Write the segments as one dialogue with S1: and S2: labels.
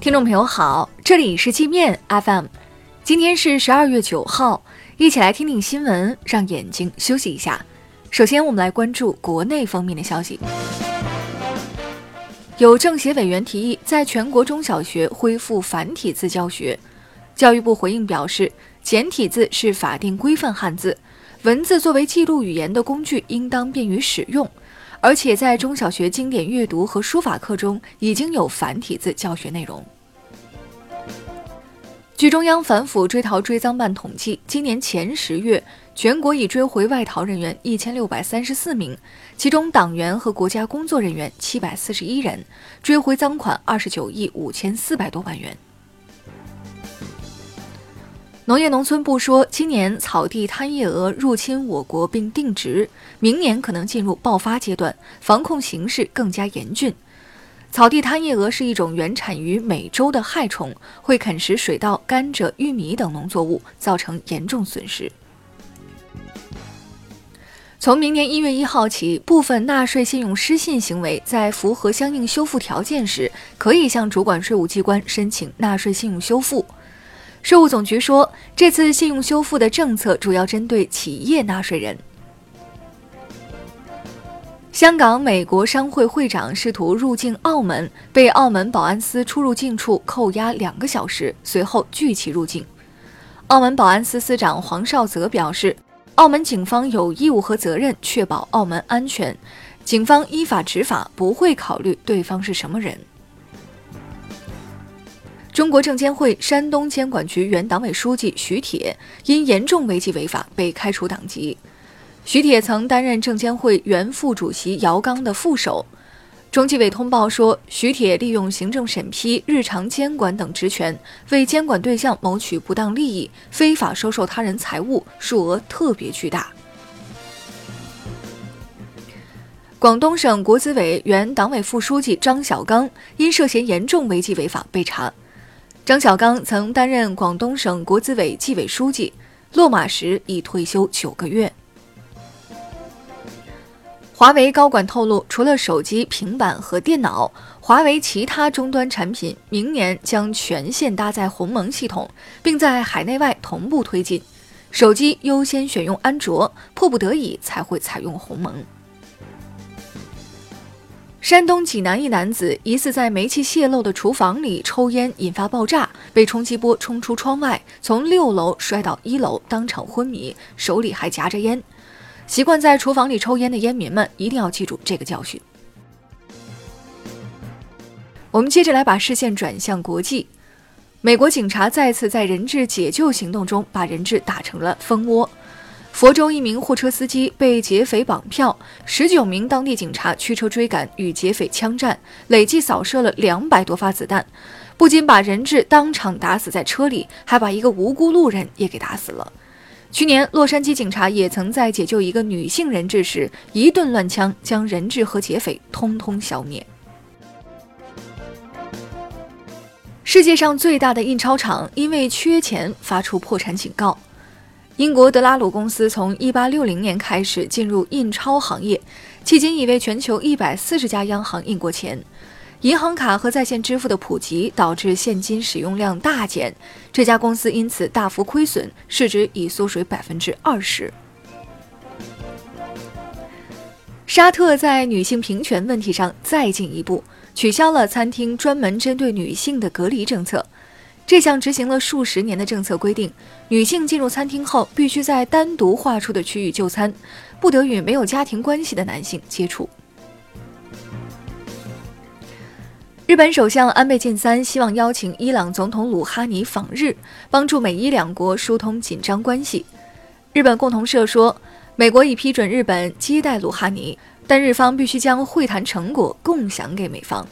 S1: 听众朋友好，这里是界面 FM，今天是十二月九号，一起来听听新闻，让眼睛休息一下。首先，我们来关注国内方面的消息。有政协委员提议，在全国中小学恢复繁体字教学。教育部回应表示，简体字是法定规范汉字，文字作为记录语言的工具，应当便于使用。而且在中小学经典阅读和书法课中，已经有繁体字教学内容。据中央反腐追逃追赃办统计，今年前十月，全国已追回外逃人员一千六百三十四名，其中党员和国家工作人员七百四十一人，追回赃款二十九亿五千四百多万元。农业农村部说，今年草地贪夜蛾入侵我国并定植，明年可能进入爆发阶段，防控形势更加严峻。草地贪夜蛾是一种原产于美洲的害虫，会啃食水稻、甘蔗、玉米等农作物，造成严重损失。从明年一月一号起，部分纳税信用失信行为在符合相应修复条件时，可以向主管税务机关申请纳税信用修复。税务总局说，这次信用修复的政策主要针对企业纳税人。香港美国商会会长试图入境澳门，被澳门保安司出入境处扣押两个小时，随后拒其入境。澳门保安司司长黄少泽表示，澳门警方有义务和责任确保澳门安全，警方依法执法，不会考虑对方是什么人。中国证监会山东监管局原党委书记徐铁因严重违纪违法被开除党籍。徐铁曾担任证监会原副主席姚刚的副手。中纪委通报说，徐铁利用行政审批、日常监管等职权，为监管对象谋取不当利益，非法收受他人财物，数额特别巨大。广东省国资委原党委副书记张小刚因涉嫌严重违纪违法被查。张小刚曾担任广东省国资委纪委书记，落马时已退休九个月。华为高管透露，除了手机、平板和电脑，华为其他终端产品明年将全线搭载鸿蒙系统，并在海内外同步推进。手机优先选用安卓，迫不得已才会采用鸿蒙。山东济南一男子疑似在煤气泄漏的厨房里抽烟，引发爆炸，被冲击波冲出窗外，从六楼摔到一楼，当场昏迷，手里还夹着烟。习惯在厨房里抽烟的烟民们一定要记住这个教训。我们接着来把视线转向国际，美国警察再次在人质解救行动中把人质打成了蜂窝。佛州一名货车司机被劫匪绑票，十九名当地警察驱车追赶，与劫匪枪战，累计扫射了两百多发子弹，不仅把人质当场打死在车里，还把一个无辜路人也给打死了。去年，洛杉矶警察也曾在解救一个女性人质时，一顿乱枪将人质和劫匪通通消灭。世界上最大的印钞厂因为缺钱发出破产警告。英国德拉鲁公司从1860年开始进入印钞行业，迄今已为全球140家央行印过钱。银行卡和在线支付的普及导致现金使用量大减，这家公司因此大幅亏损，市值已缩水百分之二十。沙特在女性平权问题上再进一步，取消了餐厅专门针对女性的隔离政策。这项执行了数十年的政策规定，女性进入餐厅后必须在单独划出的区域就餐，不得与没有家庭关系的男性接触。日本首相安倍晋三希望邀请伊朗总统鲁哈尼访日，帮助美伊两国疏通紧张关系。日本共同社说，美国已批准日本接待鲁哈尼，但日方必须将会谈成果共享给美方。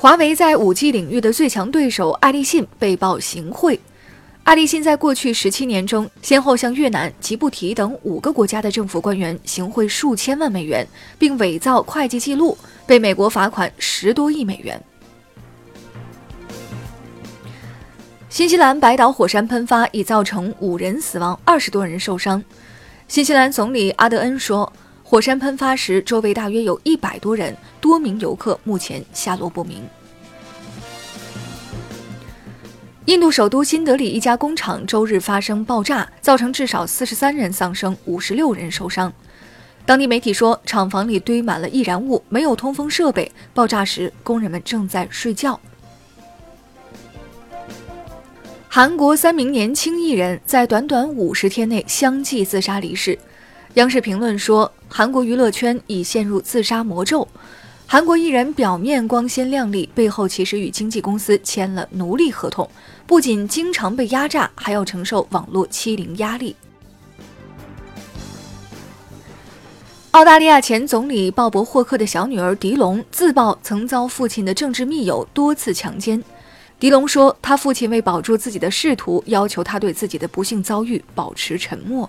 S1: 华为在 5G 领域的最强对手爱立信被曝行贿。爱立信在过去十七年中，先后向越南、吉布提等五个国家的政府官员行贿数千万美元，并伪造会计记录，被美国罚款十多亿美元。新西兰白岛火山喷发已造成五人死亡，二十多人受伤。新西兰总理阿德恩说。火山喷发时，周围大约有一百多人，多名游客目前下落不明。印度首都新德里一家工厂周日发生爆炸，造成至少四十三人丧生，五十六人受伤。当地媒体说，厂房里堆满了易燃物，没有通风设备。爆炸时，工人们正在睡觉。韩国三名年轻艺人，在短短五十天内相继自杀离世。央视评论说，韩国娱乐圈已陷入自杀魔咒。韩国艺人表面光鲜亮丽，背后其实与经纪公司签了奴隶合同，不仅经常被压榨，还要承受网络欺凌压力。澳大利亚前总理鲍勃·霍克的小女儿迪龙自曝曾遭父亲的政治密友多次强奸。迪龙说，他父亲为保住自己的仕途，要求他对自己的不幸遭遇保持沉默。